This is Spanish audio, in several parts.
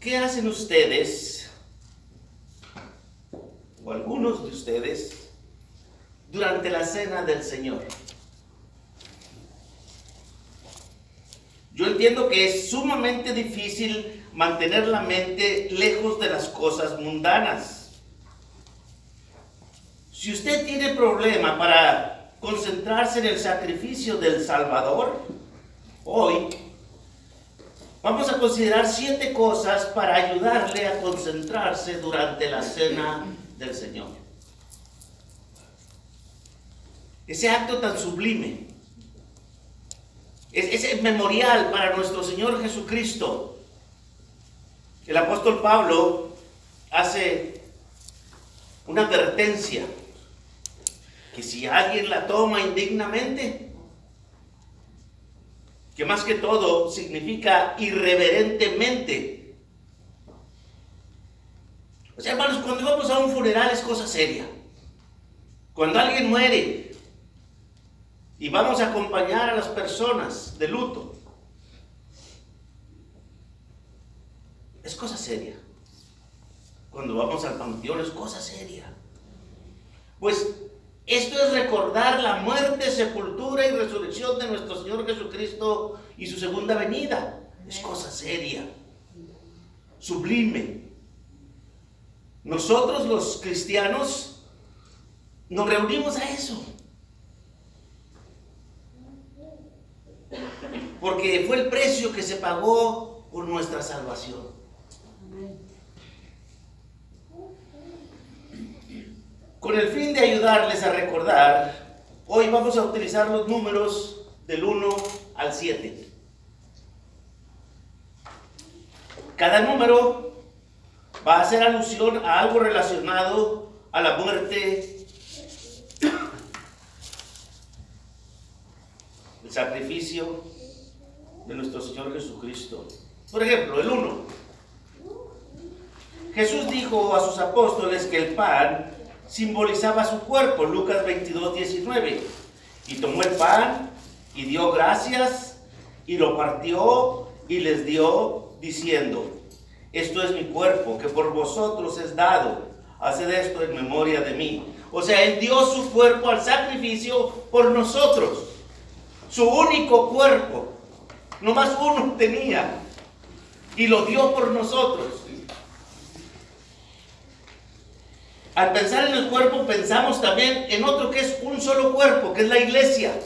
¿qué hacen ustedes, o algunos de ustedes, durante la cena del Señor? Yo entiendo que es sumamente difícil mantener la mente lejos de las cosas mundanas. Si usted tiene problema para concentrarse en el sacrificio del Salvador, hoy vamos a considerar siete cosas para ayudarle a concentrarse durante la cena del Señor. Ese acto tan sublime es, es memorial para nuestro Señor Jesucristo. El apóstol Pablo hace una advertencia que si alguien la toma indignamente, que más que todo significa irreverentemente. O sea, hermanos, cuando vamos a un funeral es cosa seria. Cuando alguien muere, y vamos a acompañar a las personas de luto. Es cosa seria. Cuando vamos al panteón es cosa seria. Pues esto es recordar la muerte, sepultura y resurrección de nuestro Señor Jesucristo y su segunda venida. Es cosa seria, sublime. Nosotros los cristianos nos reunimos a eso. porque fue el precio que se pagó por nuestra salvación. Con el fin de ayudarles a recordar, hoy vamos a utilizar los números del 1 al 7. Cada número va a hacer alusión a algo relacionado a la muerte, el sacrificio, de nuestro Señor Jesucristo. Por ejemplo, el 1. Jesús dijo a sus apóstoles que el pan simbolizaba su cuerpo, Lucas 22, 19. Y tomó el pan y dio gracias y lo partió y les dio diciendo, esto es mi cuerpo que por vosotros es dado, haced esto en memoria de mí. O sea, Él dio su cuerpo al sacrificio por nosotros, su único cuerpo Nomás uno tenía. Y lo dio por nosotros. Al pensar en el cuerpo pensamos también en otro que es un solo cuerpo, que es la iglesia.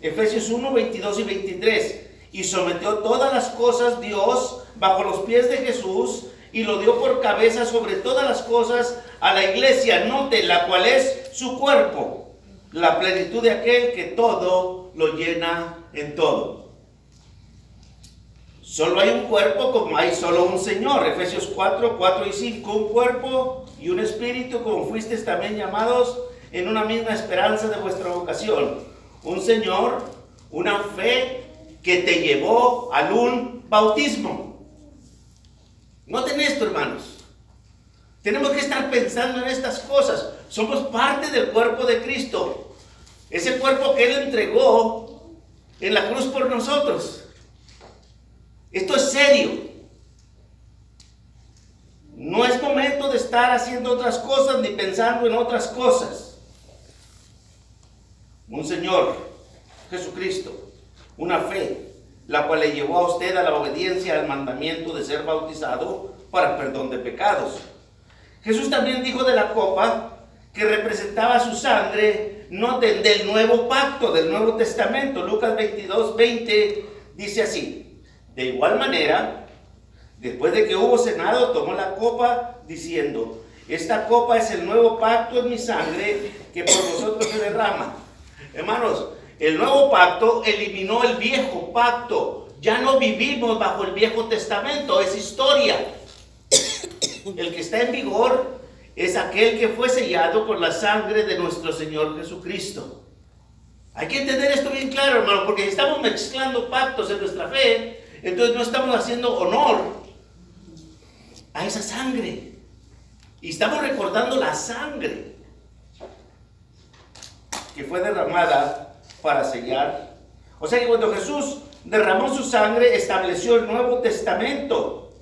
Efesios 1, 22 y 23. Y sometió todas las cosas Dios bajo los pies de Jesús y lo dio por cabeza sobre todas las cosas a la iglesia, note, la cual es su cuerpo, la plenitud de aquel que todo lo llena en todo. Solo hay un cuerpo como hay solo un Señor. Efesios 4, 4 y 5. Un cuerpo y un espíritu como fuisteis también llamados en una misma esperanza de vuestra vocación. Un Señor, una fe que te llevó al un bautismo. Noten esto, hermanos. Tenemos que estar pensando en estas cosas. Somos parte del cuerpo de Cristo. Ese cuerpo que Él entregó en la cruz por nosotros. Esto es serio. No es momento de estar haciendo otras cosas ni pensando en otras cosas. Un Señor, Jesucristo, una fe, la cual le llevó a usted a la obediencia al mandamiento de ser bautizado para perdón de pecados. Jesús también dijo de la copa que representaba su sangre, no del nuevo pacto, del Nuevo Testamento. Lucas 22, 20 dice así. De igual manera, después de que hubo cenado, tomó la copa diciendo, esta copa es el nuevo pacto en mi sangre que por vosotros se derrama. Hermanos, el nuevo pacto eliminó el viejo pacto. Ya no vivimos bajo el viejo testamento, es historia. El que está en vigor es aquel que fue sellado con la sangre de nuestro Señor Jesucristo. Hay que entender esto bien claro, hermano, porque estamos mezclando pactos en nuestra fe entonces no estamos haciendo honor a esa sangre. Y estamos recordando la sangre que fue derramada para sellar. O sea que cuando Jesús derramó su sangre, estableció el Nuevo Testamento.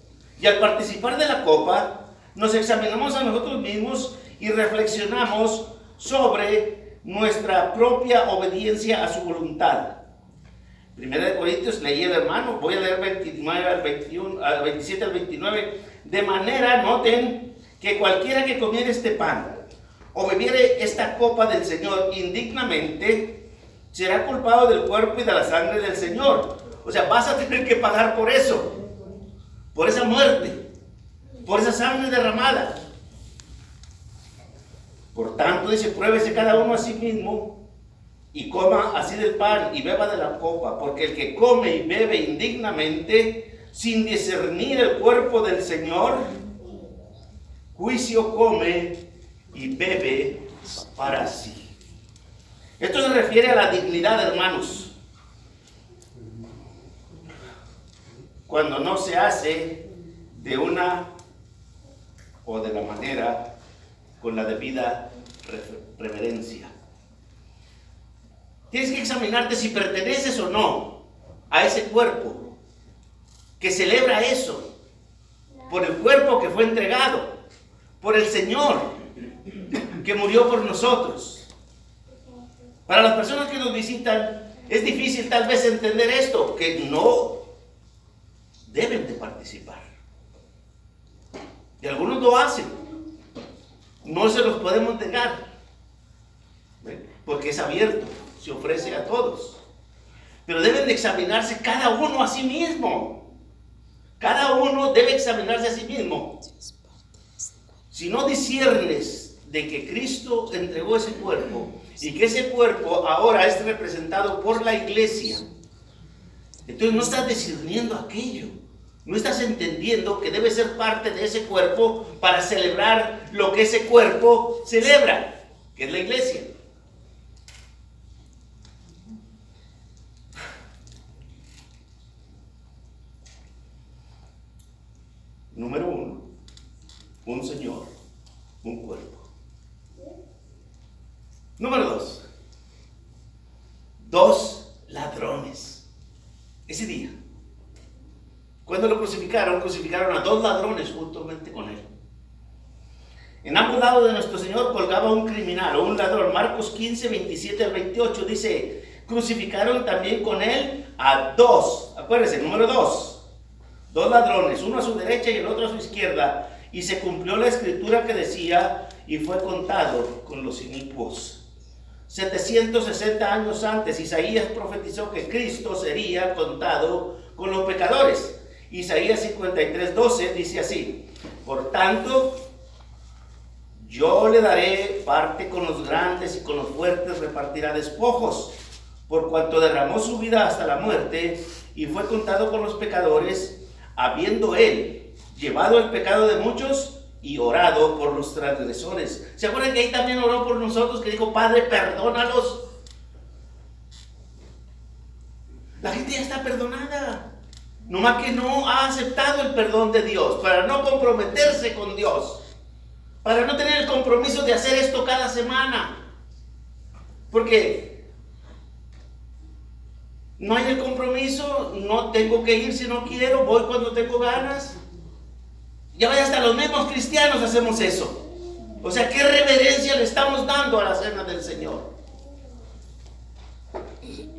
Y al participar de la copa, nos examinamos a nosotros mismos y reflexionamos sobre nuestra propia obediencia a su voluntad. Primera de Corintios leí el hermano, voy a leer 29 al 21, al 27 al 29. De manera, noten, que cualquiera que comiere este pan o bebiere esta copa del Señor indignamente, será culpado del cuerpo y de la sangre del Señor. O sea, vas a tener que pagar por eso, por esa muerte, por esa sangre derramada. Por tanto, dice, pruébese cada uno a sí mismo y coma así del pan y beba de la copa, porque el que come y bebe indignamente, sin discernir el cuerpo del Señor, juicio come y bebe para sí. Esto se refiere a la dignidad, hermanos. Cuando no se hace de una o de la manera con la debida reverencia. Tienes que examinarte si perteneces o no a ese cuerpo que celebra eso, por el cuerpo que fue entregado, por el Señor que murió por nosotros. Para las personas que nos visitan, es difícil tal vez entender esto, que no deben de participar. Y algunos lo hacen. No se los podemos negar, porque es abierto, se ofrece a todos. Pero deben de examinarse cada uno a sí mismo. Cada uno debe examinarse a sí mismo. Si no disiernes de que Cristo entregó ese cuerpo y que ese cuerpo ahora es representado por la iglesia, entonces no estás discerniendo aquello. No estás entendiendo que debe ser parte de ese cuerpo para celebrar lo que ese cuerpo celebra, que es la iglesia. Número uno, un Señor, un cuerpo. Número dos. Dos ladrones. Ese día. Cuando lo crucificaron, crucificaron a dos ladrones juntamente con él. En ambos lados de nuestro Señor colgaba un criminal o un ladrón. Marcos 15, 27 al 28 dice, crucificaron también con él a dos. Acuérdense, número dos. Dos ladrones, uno a su derecha y el otro a su izquierda. Y se cumplió la escritura que decía, y fue contado con los inicuos. 760 años antes, Isaías profetizó que Cristo sería contado con los pecadores. Isaías 53, 12 dice así, por tanto, yo le daré parte con los grandes y con los fuertes repartirá despojos, por cuanto derramó su vida hasta la muerte y fue contado con los pecadores, habiendo él llevado el pecado de muchos y orado por los transgresores. ¿Se acuerdan que ahí también oró por nosotros que dijo, Padre, perdónalos? La gente ya está perdonada. Nomás que no ha aceptado el perdón de Dios para no comprometerse con Dios. Para no tener el compromiso de hacer esto cada semana. Porque no hay el compromiso, no tengo que ir si no quiero, voy cuando tengo ganas. Ya vaya hasta los mismos cristianos hacemos eso. O sea, ¿qué reverencia le estamos dando a la cena del Señor?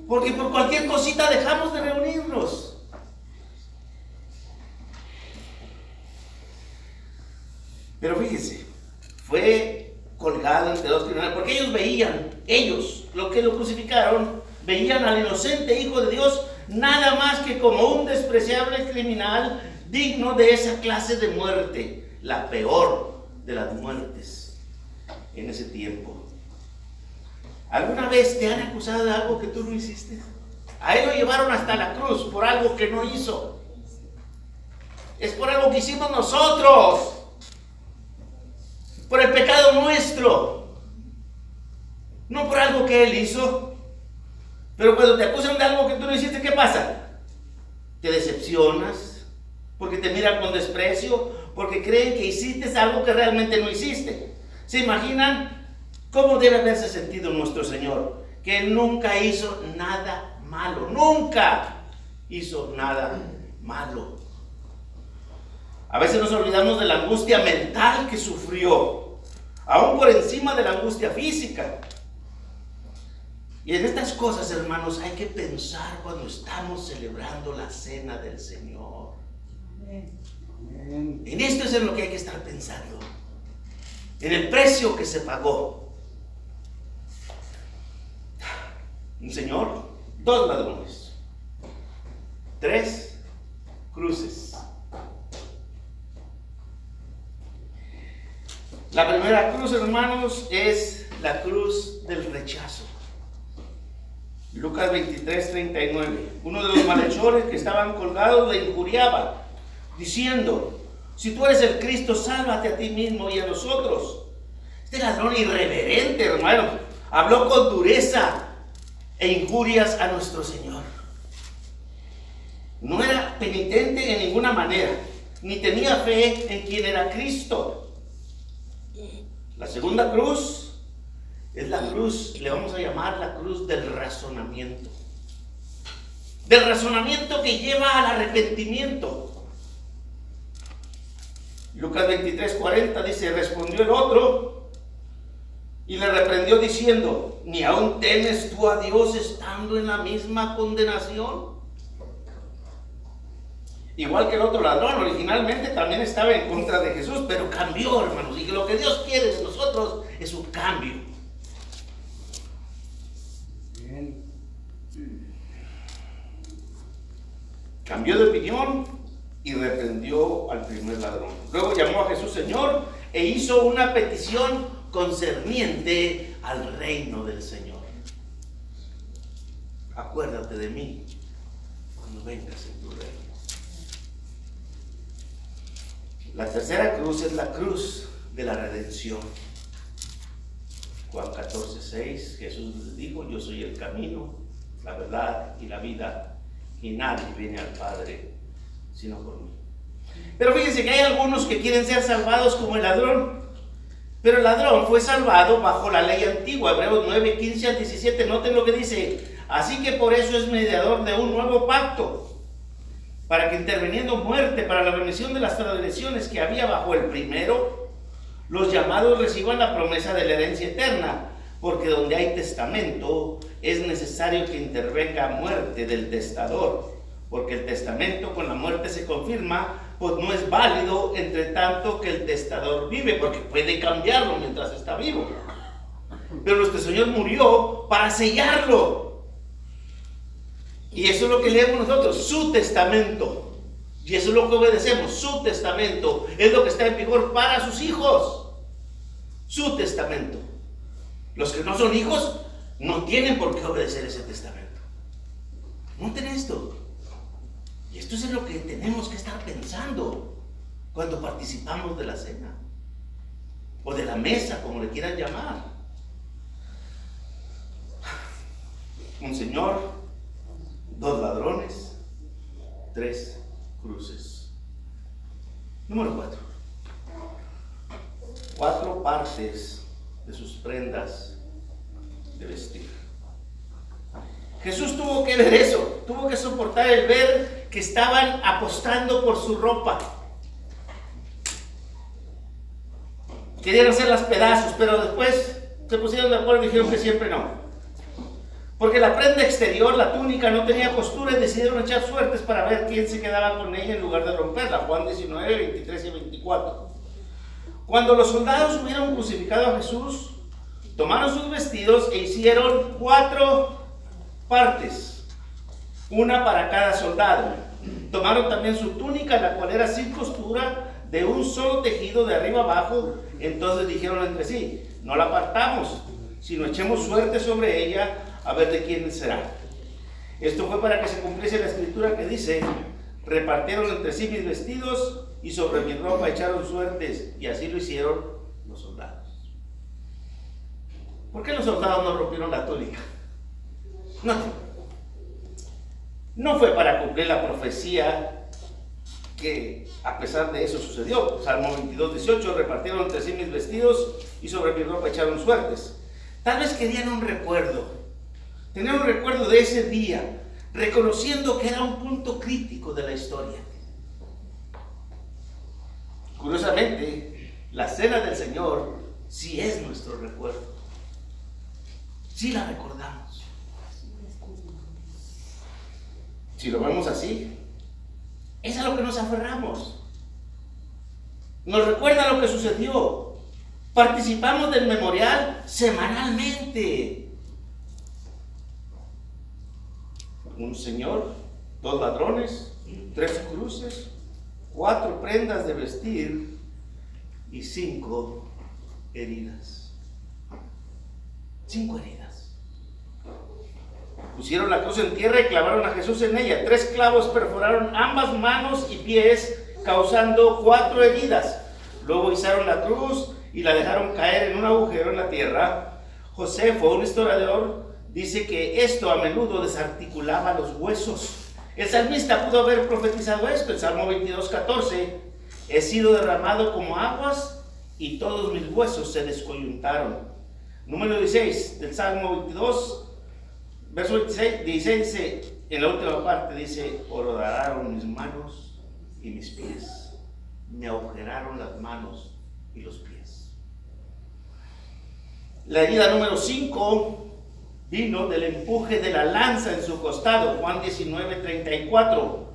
Porque por cualquier cosita dejamos de reunirnos. Pero fíjense, fue colgado entre dos criminales, porque ellos veían, ellos, lo que lo crucificaron, veían al inocente Hijo de Dios nada más que como un despreciable criminal digno de esa clase de muerte, la peor de las muertes en ese tiempo. ¿Alguna vez te han acusado de algo que tú no hiciste? A él lo llevaron hasta la cruz por algo que no hizo. Es por algo que hicimos nosotros. Por el pecado nuestro. No por algo que él hizo. Pero cuando te acusan de algo que tú no hiciste, ¿qué pasa? Te decepcionas, porque te miran con desprecio, porque creen que hiciste algo que realmente no hiciste. ¿Se imaginan cómo debe haberse sentido nuestro Señor? Que nunca hizo nada malo, nunca hizo nada malo. A veces nos olvidamos de la angustia mental que sufrió, aún por encima de la angustia física. Y en estas cosas, hermanos, hay que pensar cuando estamos celebrando la cena del Señor. En esto es en lo que hay que estar pensando. En el precio que se pagó. Un Señor, dos ladrones, tres cruces. La primera cruz, hermanos, es la cruz del rechazo. Lucas 23, 39. Uno de los malhechores que estaban colgados le injuriaba, diciendo, si tú eres el Cristo, sálvate a ti mismo y a nosotros. Este ladrón irreverente, hermano, habló con dureza e injurias a nuestro Señor. No era penitente en ninguna manera, ni tenía fe en quien era Cristo. La segunda cruz es la cruz, le vamos a llamar la cruz del razonamiento. Del razonamiento que lleva al arrepentimiento. Lucas 23, 40 dice, respondió el otro y le reprendió diciendo, ¿ni aún temes tú a Dios estando en la misma condenación? Igual que el otro ladrón, originalmente también estaba en contra de Jesús, pero cambió, hermanos. Y lo que Dios quiere de nosotros es un cambio. Cambió de opinión y reprendió al primer ladrón. Luego llamó a Jesús Señor e hizo una petición concerniente al reino del Señor. Acuérdate de mí cuando vengas en tu reino. La tercera cruz es la cruz de la redención. Juan 14, 6, Jesús dijo, yo soy el camino, la verdad y la vida y nadie viene al Padre sino por mí. Pero fíjense que hay algunos que quieren ser salvados como el ladrón. Pero el ladrón fue salvado bajo la ley antigua, Hebreos 9, 15 al 17. Noten lo que dice. Así que por eso es mediador de un nuevo pacto, para que interviniendo muerte para la remisión de las transgresiones que había bajo el primero, los llamados reciban la promesa de la herencia eterna porque donde hay testamento es necesario que intervenga muerte del testador, porque el testamento con la muerte se confirma, pues no es válido entre tanto que el testador vive, porque puede cambiarlo mientras está vivo. Pero nuestro Señor murió para sellarlo. Y eso es lo que leemos nosotros, su testamento. Y eso es lo que obedecemos, su testamento. Es lo que está en vigor para sus hijos. Su testamento. Los que no son hijos no tienen por qué obedecer ese testamento. Noten esto. Esto es lo que tenemos que estar pensando cuando participamos de la cena. O de la mesa, como le quieran llamar. Un señor, dos ladrones, tres cruces. Número cuatro. Cuatro partes de sus prendas de vestir. Jesús tuvo que ver eso, tuvo que soportar el ver que estaban apostando por su ropa. Querían hacer las pedazos, pero después se pusieron de acuerdo y dijeron que siempre no. Porque la prenda exterior, la túnica, no tenía costura y decidieron echar suertes para ver quién se quedaba con ella en lugar de romperla. Juan 19, 23 y 24. Cuando los soldados hubieron crucificado a Jesús, tomaron sus vestidos e hicieron cuatro partes, una para cada soldado. Tomaron también su túnica, la cual era sin costura, de un solo tejido de arriba abajo. Entonces dijeron entre sí, no la apartamos, sino echemos suerte sobre ella a ver de quién será. Esto fue para que se cumpliese la escritura que dice, repartieron entre sí mis vestidos y sobre mi ropa echaron suertes, y así lo hicieron los soldados. ¿Por qué los soldados no rompieron la túnica? No. No fue para cumplir la profecía que a pesar de eso sucedió. Salmo 22, 18, repartieron entre sí mis vestidos y sobre mi ropa echaron suertes. Tal vez querían un recuerdo, tener un recuerdo de ese día, reconociendo que era un punto crítico de la historia. Curiosamente, la cena del Señor sí es nuestro recuerdo. Sí la recordamos. Si lo vemos así, es a lo que nos aferramos. Nos recuerda lo que sucedió. Participamos del memorial semanalmente. Un señor, dos ladrones, tres cruces, cuatro prendas de vestir y cinco heridas. Cinco heridas. Pusieron la cruz en tierra y clavaron a Jesús en ella. Tres clavos perforaron ambas manos y pies, causando cuatro heridas. Luego izaron la cruz y la dejaron caer en un agujero en la tierra. Josefo, un historiador, dice que esto a menudo desarticulaba los huesos el salmista pudo haber profetizado esto, el Salmo 22, 14, he sido derramado como aguas y todos mis huesos se descoyuntaron. Número 16 del Salmo 22, verso 26, 16 dice, en la última parte dice, orodaron mis manos y mis pies, me agujeraron las manos y los pies. La herida número 5 vino del empuje de la lanza en su costado, Juan 19, 34.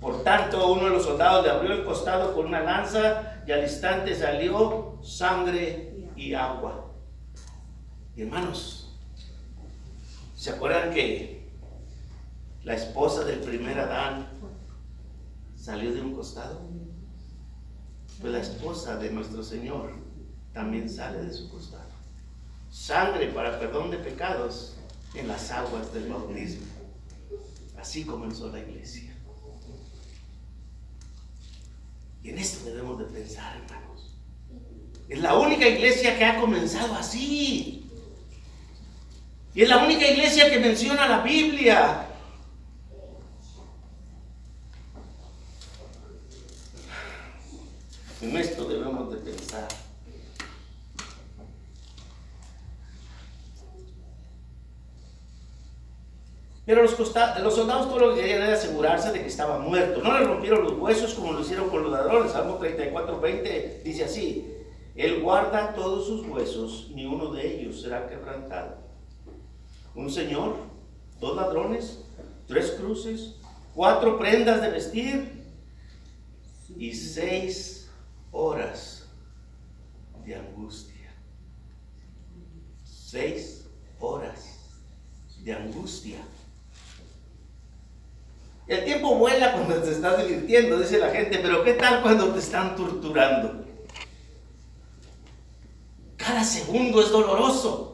Por tanto, uno de los soldados le abrió el costado con una lanza y al instante salió sangre y agua. Y hermanos, ¿se acuerdan que la esposa del primer Adán salió de un costado? Pues la esposa de nuestro Señor también sale de su costado. Sangre para perdón de pecados en las aguas del bautismo. Así comenzó la iglesia. Y en esto debemos de pensar, hermanos. Es la única iglesia que ha comenzado así. Y es la única iglesia que menciona la Biblia. En esto debemos de pensar. Pero los, soldados todo lo que querían era asegurarse de que estaba muerto. No le rompieron los huesos como lo hicieron con los ladrones. Salmo 34, 20 dice así. Él guarda todos sus huesos, ni uno de ellos será quebrantado. Un señor, dos ladrones, tres cruces, cuatro prendas de vestir y seis horas de angustia. Seis horas de angustia. El tiempo vuela cuando te estás divirtiendo, dice la gente, pero ¿qué tal cuando te están torturando? Cada segundo es doloroso.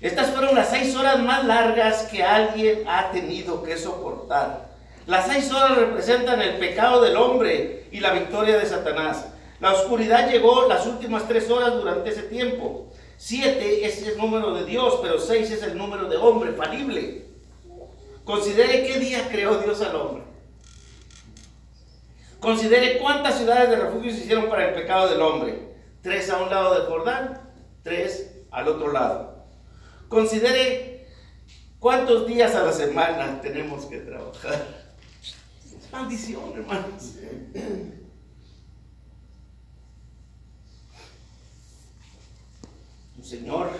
Estas fueron las seis horas más largas que alguien ha tenido que soportar. Las seis horas representan el pecado del hombre y la victoria de Satanás. La oscuridad llegó las últimas tres horas durante ese tiempo. Siete es el número de Dios, pero seis es el número de hombre falible. Considere qué día creó Dios al hombre. Considere cuántas ciudades de refugio se hicieron para el pecado del hombre. Tres a un lado del Jordán, tres al otro lado. Considere cuántos días a la semana tenemos que trabajar. Es maldición, hermanos. Un señor,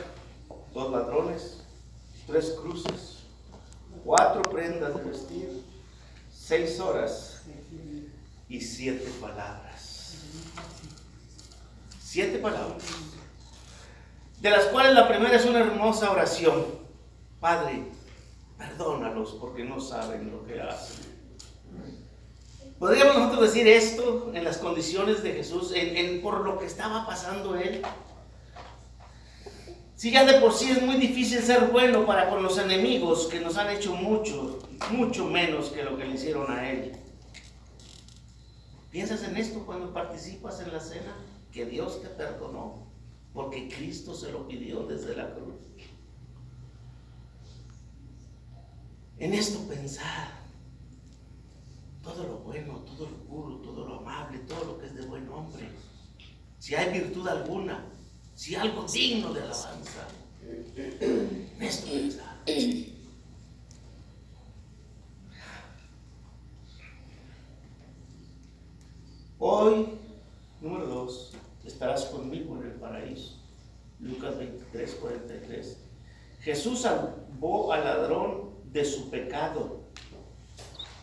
dos ladrones, tres cruces cuatro prendas de vestir, seis horas y siete palabras. Siete palabras. De las cuales la primera es una hermosa oración. Padre, perdónalos porque no saben lo que hacen. ¿Podríamos nosotros decir esto en las condiciones de Jesús, en, por lo que estaba pasando él? Si ya de por sí es muy difícil ser bueno para con los enemigos que nos han hecho mucho, mucho menos que lo que le hicieron a él. ¿Piensas en esto cuando participas en la cena? Que Dios te perdonó porque Cristo se lo pidió desde la cruz. En esto pensar todo lo bueno, todo lo puro, todo lo amable, todo lo que es de buen hombre. Si hay virtud alguna, si algo digno de alabanza. Esto hoy, número 2, estarás conmigo en el paraíso. Lucas 23, 43. Jesús salvó al ladrón de su pecado.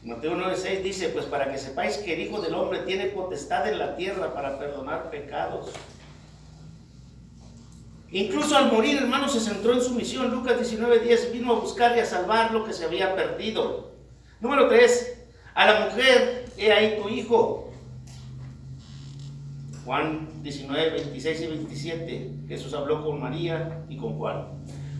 Mateo 9:6 dice, pues para que sepáis que el Hijo del Hombre tiene potestad en la tierra para perdonar pecados. Incluso al morir, hermano, se centró en su misión. Lucas 19:10 vino a buscar y a salvar lo que se había perdido. Número 3, a la mujer, he ahí tu hijo. Juan 19, 26 y 27, Jesús habló con María y con Juan.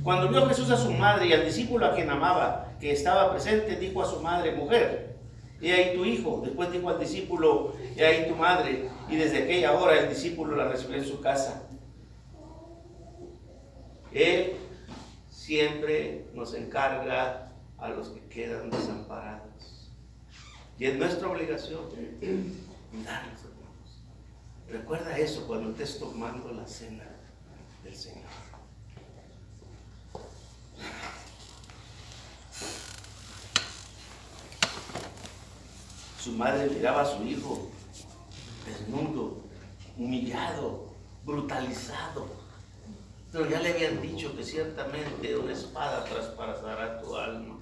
Cuando vio Jesús a su madre y al discípulo a quien amaba, que estaba presente, dijo a su madre, mujer, he ahí tu hijo. Después dijo al discípulo, he ahí tu madre. Y desde aquella hora el discípulo la recibió en su casa. Él siempre nos encarga a los que quedan desamparados. Y es nuestra obligación darles. Recuerda eso cuando estés tomando la cena del Señor. Su madre miraba a su hijo desnudo, humillado, brutalizado. Pero ya le habían dicho que ciertamente una espada traspasará tu alma.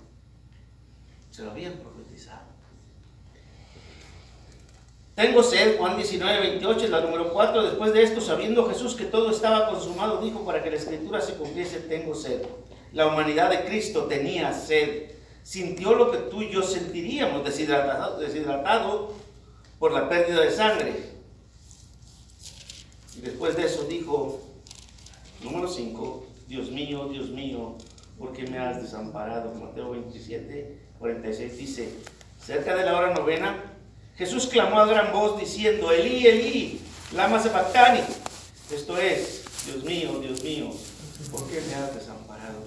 Se lo habían profetizado. Tengo sed, Juan 19, 28, es la número 4. Después de esto, sabiendo Jesús que todo estaba consumado, dijo para que la escritura se cumpliese, tengo sed. La humanidad de Cristo tenía sed sintió lo que tú y yo sentiríamos, deshidratado, deshidratado por la pérdida de sangre. Y después de eso dijo, número 5, Dios mío, Dios mío, ¿por qué me has desamparado? Mateo 27, 46 dice, cerca de la hora novena, Jesús clamó a gran voz diciendo, Elí, Elí, lama sabactani. Esto es, Dios mío, Dios mío, ¿por qué me has desamparado?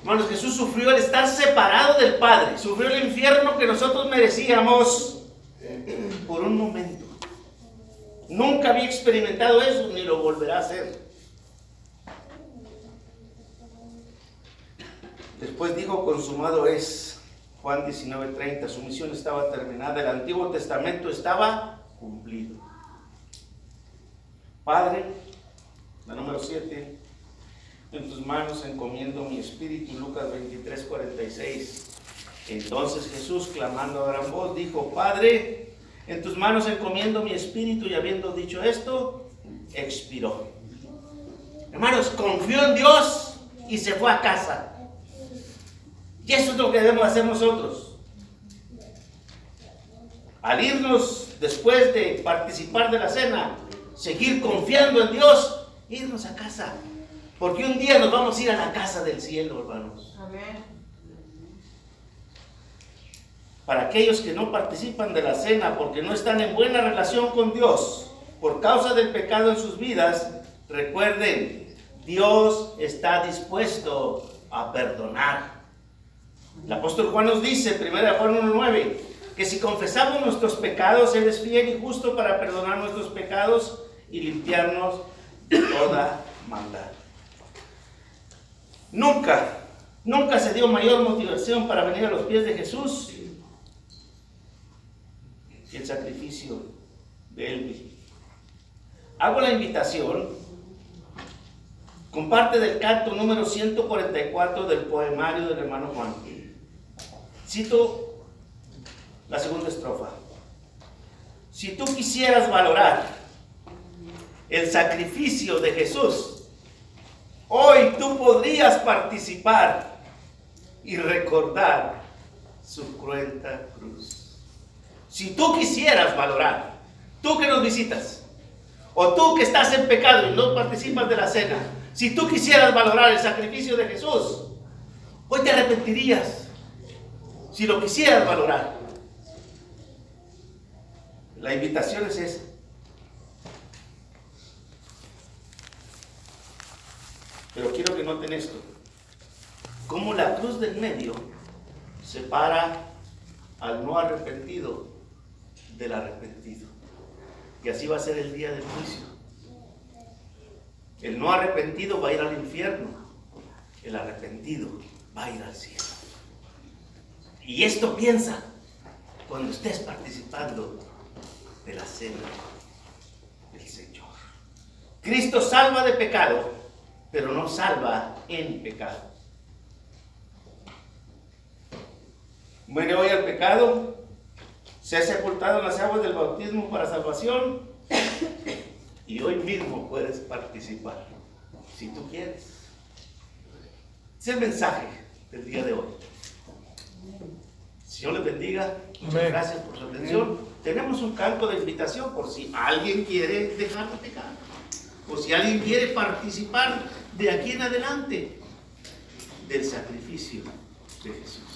Hermanos, Jesús sufrió el estar separado del Padre, sufrió el infierno que nosotros merecíamos por un momento. Nunca había experimentado eso ni lo volverá a hacer. Después dijo, consumado es. Juan 19:30, su misión estaba terminada, el Antiguo Testamento estaba cumplido. Padre, la número 7, en tus manos encomiendo mi espíritu, Lucas 23, 46. Entonces Jesús, clamando a gran voz, dijo, Padre, en tus manos encomiendo mi espíritu y habiendo dicho esto, expiró. Hermanos, confió en Dios y se fue a casa. Y eso es lo que debemos hacer nosotros. Al irnos después de participar de la cena, seguir confiando en Dios, irnos a casa. Porque un día nos vamos a ir a la casa del cielo, hermanos. Amén. Para aquellos que no participan de la cena porque no están en buena relación con Dios por causa del pecado en sus vidas, recuerden, Dios está dispuesto a perdonar. El apóstol Juan nos dice, 1 Juan 1.9, que si confesamos nuestros pecados, Él es fiel y justo para perdonar nuestros pecados y limpiarnos de toda maldad. Nunca, nunca se dio mayor motivación para venir a los pies de Jesús que el sacrificio de Él mismo. Hago la invitación con parte del canto número 144 del poemario del hermano Juan. Cito la segunda estrofa. Si tú quisieras valorar el sacrificio de Jesús, Hoy tú podrías participar y recordar su cruenta cruz. Si tú quisieras valorar, tú que nos visitas, o tú que estás en pecado y no participas de la cena, si tú quisieras valorar el sacrificio de Jesús, hoy te arrepentirías si lo quisieras valorar. La invitación es esa. Pero quiero que noten esto. Cómo la cruz del medio separa al no arrepentido del arrepentido. Y así va a ser el día del juicio. El no arrepentido va a ir al infierno. El arrepentido va a ir al cielo. Y esto piensa cuando estés participando de la cena del Señor. Cristo salva de pecado, pero no salva en pecado. Muere hoy al pecado, se ha sepultado en las aguas del bautismo para salvación y hoy mismo puedes participar, si tú quieres. Es el mensaje del día de hoy. Señor les bendiga. Muchas gracias por su atención. Tenemos un canto de invitación por si alguien quiere dejar de pecar. O si alguien quiere participar de aquí en adelante del sacrificio de Jesús.